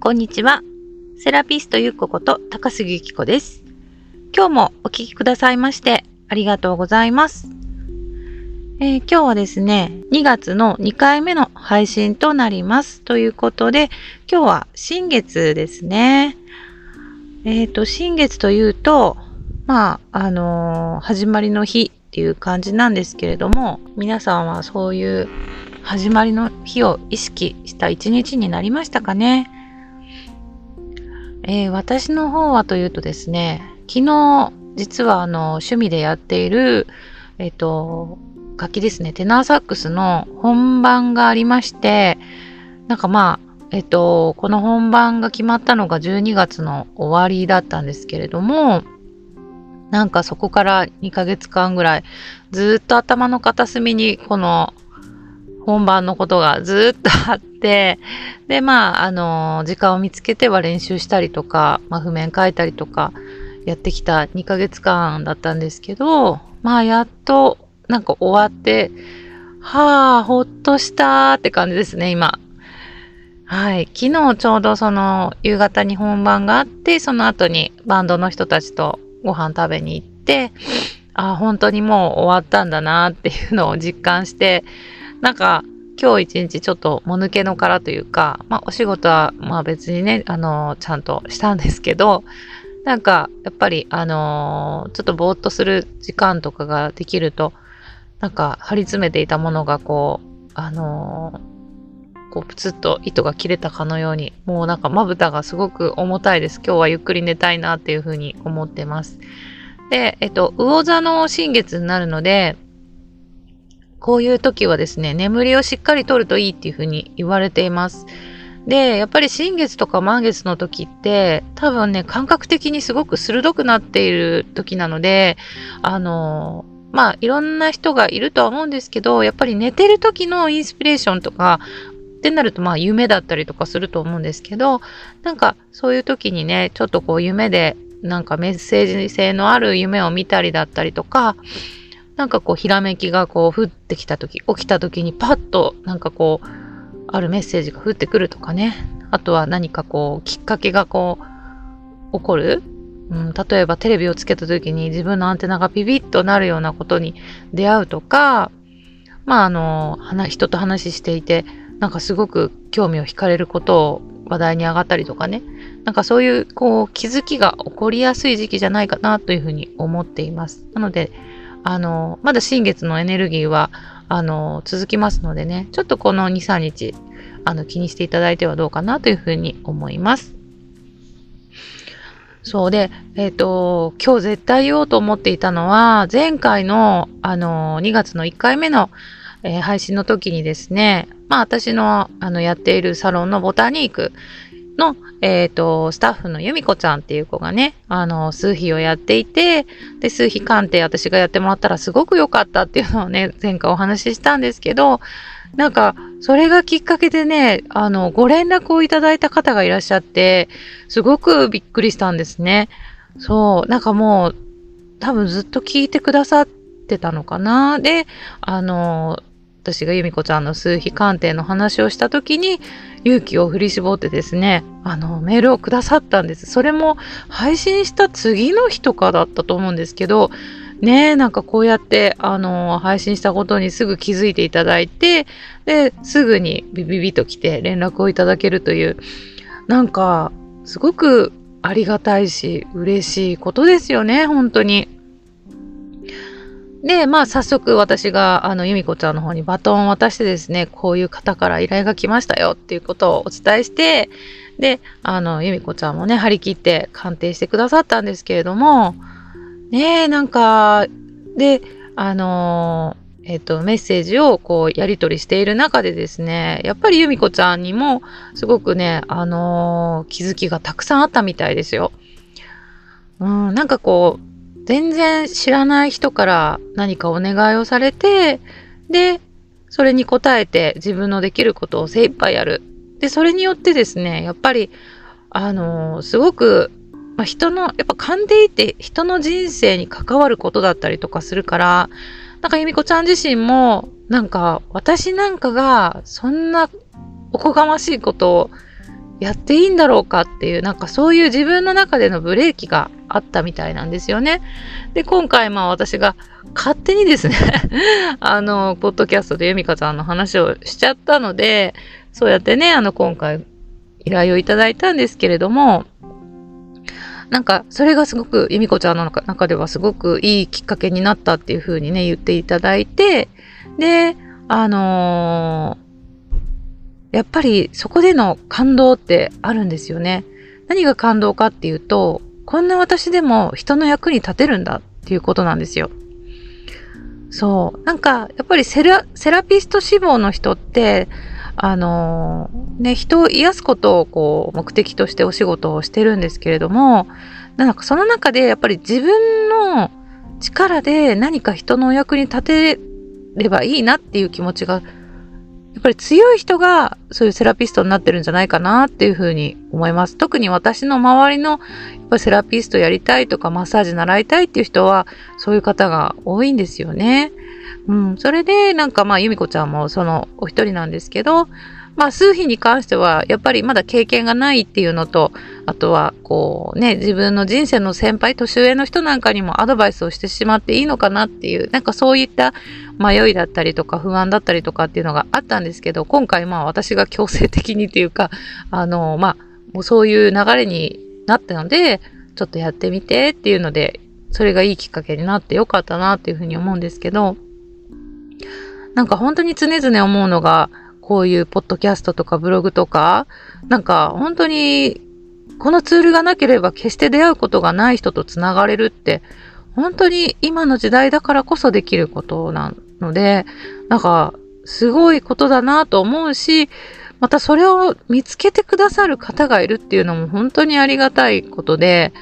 こんにちは。セラピストゆっここと高杉ゆき子です。今日もお聞きくださいましてありがとうございます。えー今日はですね、2月の2回目の配信となります。ということで、今日は新月ですね。えっ、と、新月というと、まあ、あのー始まりの日っていう感じなんですけれども、皆さんはそういう始まりの日を意識した一日になりましたかね。えー私の方はというとですね、昨日実はあの趣味でやっている、えっ、と、楽器ですね、テナーサックスの本番がありまして、なんかまあ、えっ、と、この本番が決まったのが12月の終わりだったんですけれども、なんかそこから2ヶ月間ぐらいずっと頭の片隅にこの本番のことがずっとあって、で、まあ、あの、時間を見つけては練習したりとか、まあ、譜面書いたりとか、やってきた2ヶ月間だったんですけど、まあ、やっと、なんか終わって、はあ、ほっとしたって感じですね、今。はい。昨日ちょうどその夕方に本番があって、その後にバンドの人たちとご飯食べに行って、ああ、本当にもう終わったんだなっていうのを実感して、なんか今日一日ちょっともぬけの殻というか、まあお仕事はまあ別にね、あのちゃんとしたんですけど、なんかやっぱりあのーちょっとぼーっとする時間とかができると、なんか張り詰めていたものがこう、あのーこうプツッと糸が切れたかのように、もうなんかまぶたがすごく重たいです。今日はゆっくり寝たいなっていうふうに思ってます。で、えっと、魚座の新月になるので、こういう時はですね、眠りをしっかりとるといいっていうふうに言われています。で、やっぱり新月とか満月の時って、多分ね、感覚的にすごく鋭くなっている時なので、あの、まあ、いろんな人がいるとは思うんですけど、やっぱり寝てる時のインスピレーションとか、ってなると、まあ、夢だったりとかすると思うんですけど、なんか、そういう時にね、ちょっとこう、夢で、なんかメッセージ性のある夢を見たりだったりとか、なんかこう、ひらめきがこう、降ってきた時、起きた時にパッと、なんかこう、あるメッセージが降ってくるとかね。あとは何かこう、きっかけがこう、起こる。うん、例えばテレビをつけた時に自分のアンテナがピピッとなるようなことに出会うとか、まああの、人と話していて、なんかすごく興味を惹かれることを話題に上がったりとかね。なんかそういうこう気づきが起こりやすい時期じゃないかなというふうに思っています。なので、あの、まだ新月のエネルギーは、あの、続きますのでね、ちょっとこの2、3日、あの、気にしていただいてはどうかなというふうに思います。そうで、えっ、と、今日絶対言おうと思っていたのは、前回の、あの、2月の1回目の、えー配信の時にですね、まあ私の、あの、やっているサロンのボタニークの、えっ、と、スタッフの由美子ちゃんっていう子がね、あの、数比をやっていて、で、数比鑑定私がやってもらったらすごく良かったっていうのをね、前回お話ししたんですけど、なんか、それがきっかけでね、あの、ご連絡をいただいた方がいらっしゃって、すごくびっくりしたんですね。そう、なんかもう、多分ずっと聞いてくださってたのかな。で、あの、私が由美子ちゃんの数比鑑定の話をした時に、勇気を振り絞ってですね、あの、メールをくださったんです。それも配信した次の日とかだったと思うんですけど、ねえ、なんかこうやって、あの、配信したことにすぐ気づいていただいて、で、すぐにビビビと来て連絡をいただけるという、なんか、すごくありがたいし、嬉しいことですよね、本当に。で、まあ、早速私が、あの、由美子ちゃんの方にバトンを渡してですね、こういう方から依頼が来ましたよっていうことをお伝えして、で、あの、由美子ちゃんもね、張り切って鑑定してくださったんですけれども、ねえ、なんか、で、あのえっ、と、メッセージをこう、やり取りしている中でですね、やっぱり由美子ちゃんにも、すごくね、あの気づきがたくさんあったみたいですよ。うん、なんかこう、全然知らない人から何かお願いをされて、で、それに応えて自分のできることを精一杯やる。で、それによってですね、やっぱり、あのすごく、まあ、人の、やっぱ勘でいって人の人生に関わることだったりとかするから、なんか由美子ちゃん自身も、なんか私なんかがそんなおこがましいことをやっていいんだろうかっていう、なんかそういう自分の中でのブレーキがあったみたいなんですよね。で、今回まあ私が勝手にですね あの、ポッドキャストで由美香さんの話をしちゃったので、そうやってね、あの、今回依頼をいただいたんですけれども、なんか、それがすごく、由美子ちゃんの中ではすごくいいきっかけになったっていう風にね、言っていただいて、で、あのーやっぱりそこでの感動ってあるんですよね。何が感動かっていうと、こんな私でも人の役に立てるんだっていうことなんですよ。そう。なんか、やっぱりセラセラピスト志望の人って、あのー、ね、人を癒すことをこう、目的としてお仕事をしてるんですけれども、なんかその中でやっぱり自分の力で何か人のお役に立てればいいなっていう気持ちがやっぱり強い人がそういうセラピストになってるんじゃないかなっていうふうに思います。特に私の周りのやっぱセラピストやりたいとかマッサージ習いたいっていう人はそういう方が多いんですよね。うん。それでなんかまあ由美子ちゃんもそのお一人なんですけど、まあ、数比に関しては、やっぱりまだ経験がないっていうのと、あとは、こうね、自分の人生の先輩、年上の人なんかにもアドバイスをしてしまっていいのかなっていう、なんかそういった迷いだったりとか不安だったりとかっていうのがあったんですけど、今回まあ私が強制的にっていうか、あの、まあ、もうそういう流れになったので、ちょっとやってみてっていうので、それがいいきっかけになってよかったなっていうふうに思うんですけど、なんか本当に常々思うのが、こういうポッドキャストとかブログとか、なんか本当にこのツールがなければ決して出会うことがない人とつながれるって、本当に今の時代だからこそできることなので、なんかすごいことだなと思うし、またそれを見つけてくださる方がいるっていうのも本当にありがたいことで、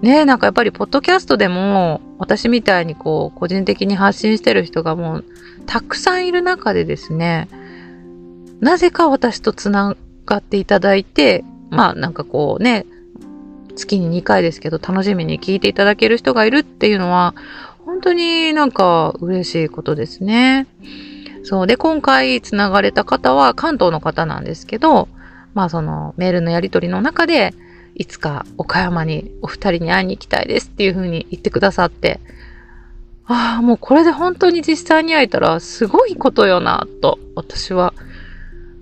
ねえなんかやっぱりポッドキャストでも私みたいにこう個人的に発信してる人がもうたくさんいる中でですね、なぜか私とつながっていただいて、まあなんかこうね、月に2回ですけど楽しみに聞いていただける人がいるっていうのは、本当になんか嬉しいことですね。そう。で、今回つながれた方は関東の方なんですけど、まあそのメールのやり取りの中で、いつか岡山にお二人に会いに行きたいですっていう風に言ってくださって、ああ、もうこれで本当に実際に会えたらすごいことよな、と私は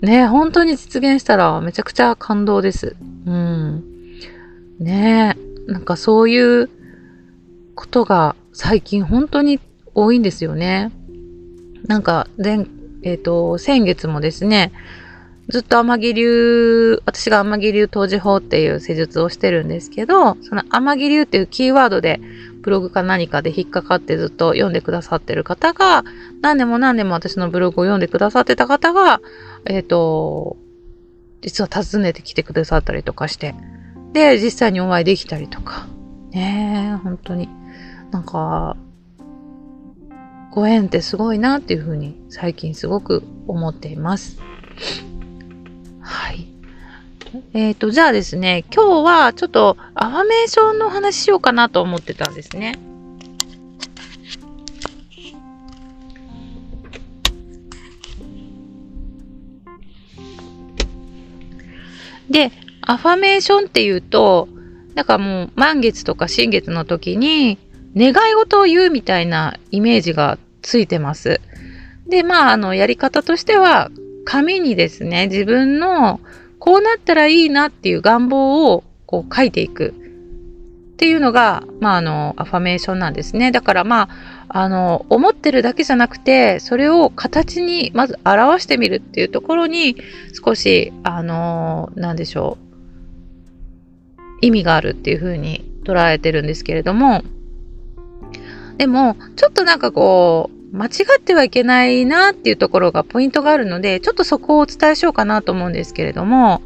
ね本当に実現したらめちゃくちゃ感動です。うん。ねなんかそういうことが最近本当に多いんですよね。なんか前、えっ、ー、と、先月もですね、ずっと天城流、私が天城流当時法っていう施術をしてるんですけど、その天城流っていうキーワードでブログか何かで引っかかってずっと読んでくださってる方が、何年も何年も私のブログを読んでくださってた方が、えっ、ー、と、実は訪ねてきてくださったりとかして、で、実際にお会いできたりとか、ねえ、本当に。なんか、ご縁ってすごいなっていうふうに最近すごく思っています。はい。えっ、ー、と、じゃあですね、今日はちょっとアファメーションの話しようかなと思ってたんですね。で、アファメーションっていうと、なんかもう満月とか新月の時に願い事を言うみたいなイメージがついてます。で、まあ、あの、やり方としては、紙にですね、自分のこうなったらいいなっていう願望をこう書いていくっていうのが、まあ、あの、アファメーションなんですね。だからまあ、あの、思ってるだけじゃなくて、それを形にまず表してみるっていうところに、少し、あの、なんでしょう、意味があるっていうふうに捉えてるんですけれども、でも、ちょっとなんかこう、間違ってはいけないなっていうところがポイントがあるので、ちょっとそこをお伝えしようかなと思うんですけれども、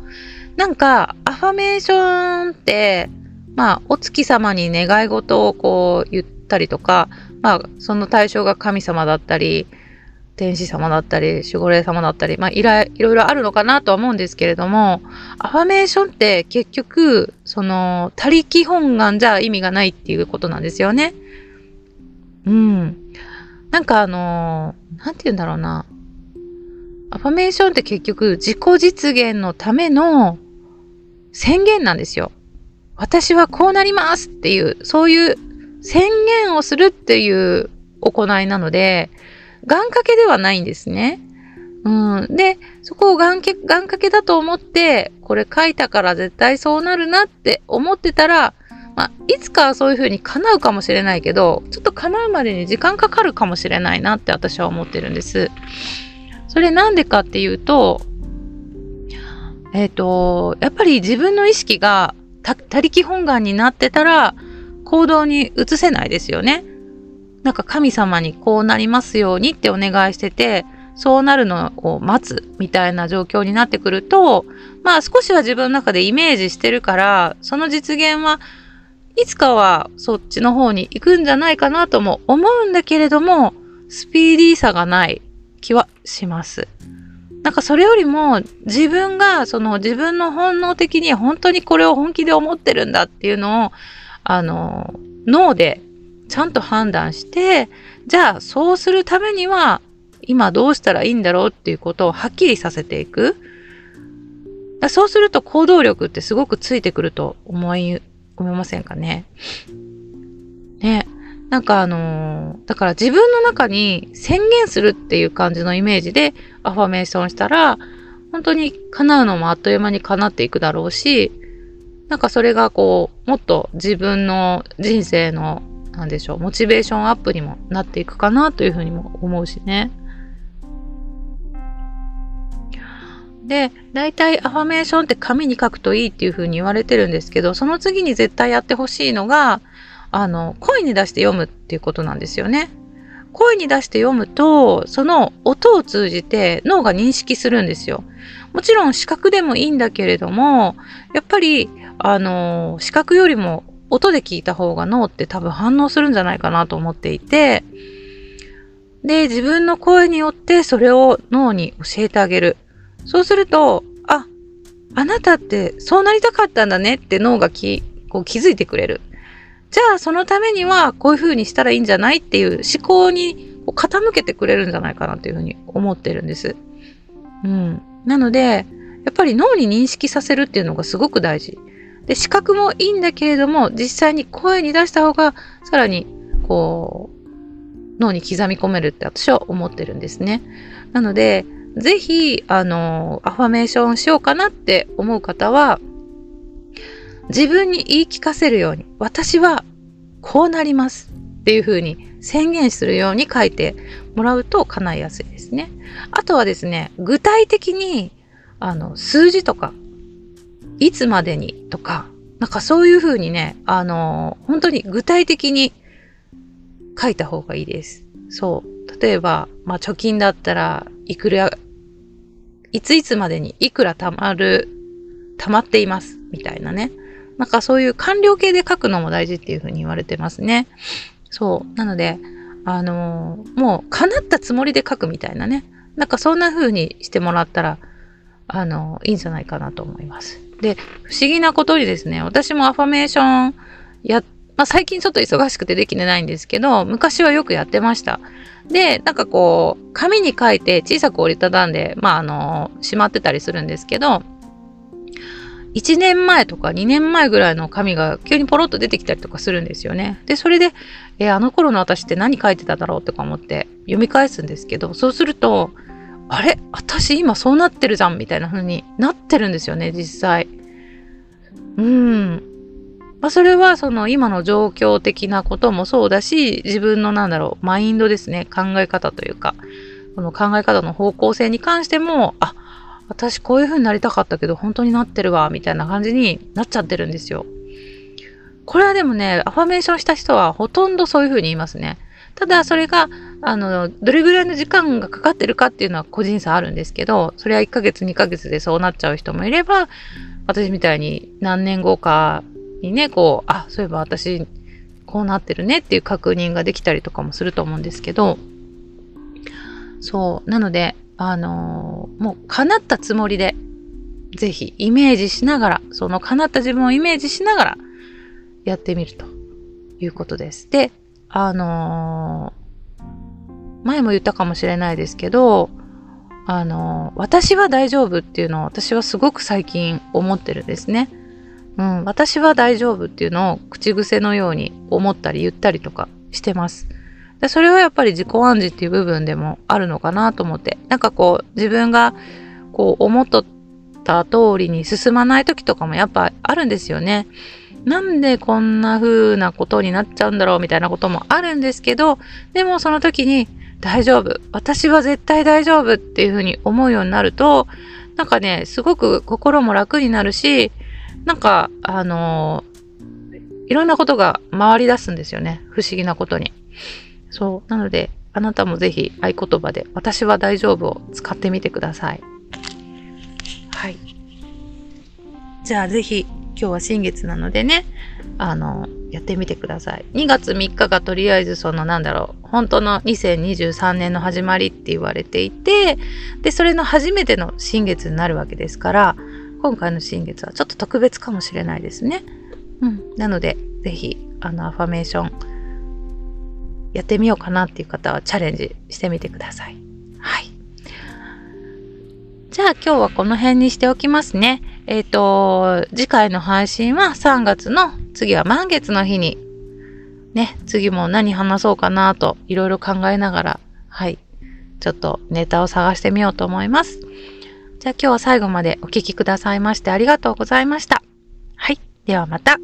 なんか、アファメーションって、まあ、お月様に願い事をこう言ったりとか、まあ、その対象が神様だったり、天使様だったり、守護霊様だったり、まあいろいろあるのかなとは思うんですけれども、アファメーションって結局、その、他力本願じゃ意味がないっていうことなんですよね。うん。なんかあのー、なんて言うんだろうな。アファメーションって結局自己実現のための宣言なんですよ。私はこうなりますっていう、そういう宣言をするっていう行いなので、願掛けではないんですね。うん。で、そこを願掛け、願掛けだと思って、これ書いたから絶対そうなるなって思ってたら、まあ、いつかそういう風に叶うかもしれないけど、ちょっと叶うまでに時間かかるかもしれないなって私は思ってるんです。それなんでかっていうと、えっ、ー、と、やっぱり自分の意識が他力本願になってたら行動に移せないですよね。なんか神様にこうなりますようにってお願いしてて、そうなるのを待つみたいな状況になってくると、まあ少しは自分の中でイメージしてるから、その実現はいつかはそっちの方に行くんじゃないかなとも思うんだけれども、スピーディーさがない気はします。なんかそれよりも自分がその自分の本能的に本当にこれを本気で思ってるんだっていうのをあの脳でちゃんと判断してじゃあそうするためには今どうしたらいいんだろうっていうことをはっきりさせていく。そうすると行動力ってすごくついてくると思い、思いませんかね？ね。なんかあのー、だから自分の中に宣言するっていう感じのイメージでアファメーションしたら、本当に叶うのもあっという間に叶っていくだろうし、なんかそれがこう、もっと自分の人生の、なんでしょう、モチベーションアップにもなっていくかなというふうにも思うしね。で、大体アファメーションって紙に書くといいっていうふうに言われてるんですけど、その次に絶対やってほしいのが、あの、声に出して読むっていうことなんですよね。声に出して読むと、その音を通じて脳が認識するんですよ。もちろん視覚でもいいんだけれども、やっぱり、あの、視覚よりも音で聞いた方が脳って多分反応するんじゃないかなと思っていて、で、自分の声によってそれを脳に教えてあげる。そうすると、あ、あなたってそうなりたかったんだねって脳がきこう気づいてくれる。じゃあそのためにはこういう風にしたらいいんじゃないっていう思考に傾けてくれるんじゃないかなというふうに思ってるんです。うん。なので、やっぱり脳に認識させるっていうのがすごく大事。で、視覚もいいんだけれども、実際に声に出した方が、さらに、こう、脳に刻み込めるって私は思ってるんですね。なので、ぜひ、あの、アファメーションしようかなって思う方は、自分に言い聞かせるように、私はこうなりますっていうふうに宣言するように書いてもらうと叶いやすいですね。あとはですね、具体的に、あの、数字とか、いつまでにとか、なんかそういうふうにね、あの、本当に具体的に書いた方がいいです。そう。例えば、まあ貯金だったらいくら、いついつまでにいくら貯まる、貯まっています、みたいなね。なんかそういう完了形で書くのも大事っていうふうに言われてますね。そう。なので、あのー、もう叶ったつもりで書くみたいなね。なんかそんな風にしてもらったら、あのー、いいんじゃないかなと思います。で、不思議なことにですね、私もアファメーションや、まあ、最近ちょっと忙しくてできてないんですけど、昔はよくやってました。で、なんかこう、紙に書いて小さく折りたたんで、まあ、あの、しまってたりするんですけど、1年前とか2年前ぐらいの紙が急にポロッと出てきたりとかするんですよね。で、それで、えー、あの頃の私って何書いてただろうとか思って読み返すんですけど、そうすると、あれ？私今そうなってるじゃんみたいな風になってるんですよね、実際。うん。まあ、それはその今の状況的なこともそうだし、自分のなんだろう、マインドですね、考え方というか、この考え方の方向性に関しても、あ、私こういう風になりたかったけど本当になってるわ、みたいな感じになっちゃってるんですよ。これはでもね、アファメーションした人はほとんどそういう風に言いますね。ただそれが、あの、どれぐらいの時間がかかってるかっていうのは個人差あるんですけど、それは1ヶ月2ヶ月でそうなっちゃう人もいれば、私みたいに何年後かにね、こう、あ、そういえば私こうなってるねっていう確認ができたりとかもすると思うんですけど、そう。なので、あのー、もう叶ったつもりで、ぜひイメージしながら、その叶った自分をイメージしながらやってみるということです。で、あのー、前も言ったかもしれないですけど、あのー、私は大丈夫っていうのを私はすごく最近思ってるんですね。うん、私は大丈夫っていうのを口癖のように思ったり言ったりとかしてます。でそれはやっぱり自己暗示っていう部分でもあるのかなと思って。なんかこう自分がこう思っとった通りに進まない時とかもやっぱあるんですよね。なんでこんな風なことになっちゃうんだろうみたいなこともあるんですけど、でもその時に大丈夫。私は絶対大丈夫っていう風に思うようになると、なんかね、すごく心も楽になるし、なんか、あのー、いろんなことが回り出すんですよね。不思議なことに。そう。なので、あなたもぜひ合言葉で、私は大丈夫を使ってみてください。はい。じゃあぜひ、今日は新月なのでね、あの、やってみてください。2月3日がとりあえずそのなんだろう、本当の2023年の始まりって言われていて、で、それの初めての新月になるわけですから、今回の新月はちょっと特別かもしれないですね。うん。なので、ぜひ、あの、アファメーション、やってみようかなっていう方はチャレンジしてみてください。はい。じゃあ今日はこの辺にしておきますね。えっ、ー、と、次回の配信は3月の次は満月の日に、ね、次も何話そうかなといろいろ考えながら、はい、ちょっとネタを探してみようと思います。じゃあ今日は最後までお聴きくださいましてありがとうございました。はい、ではまた。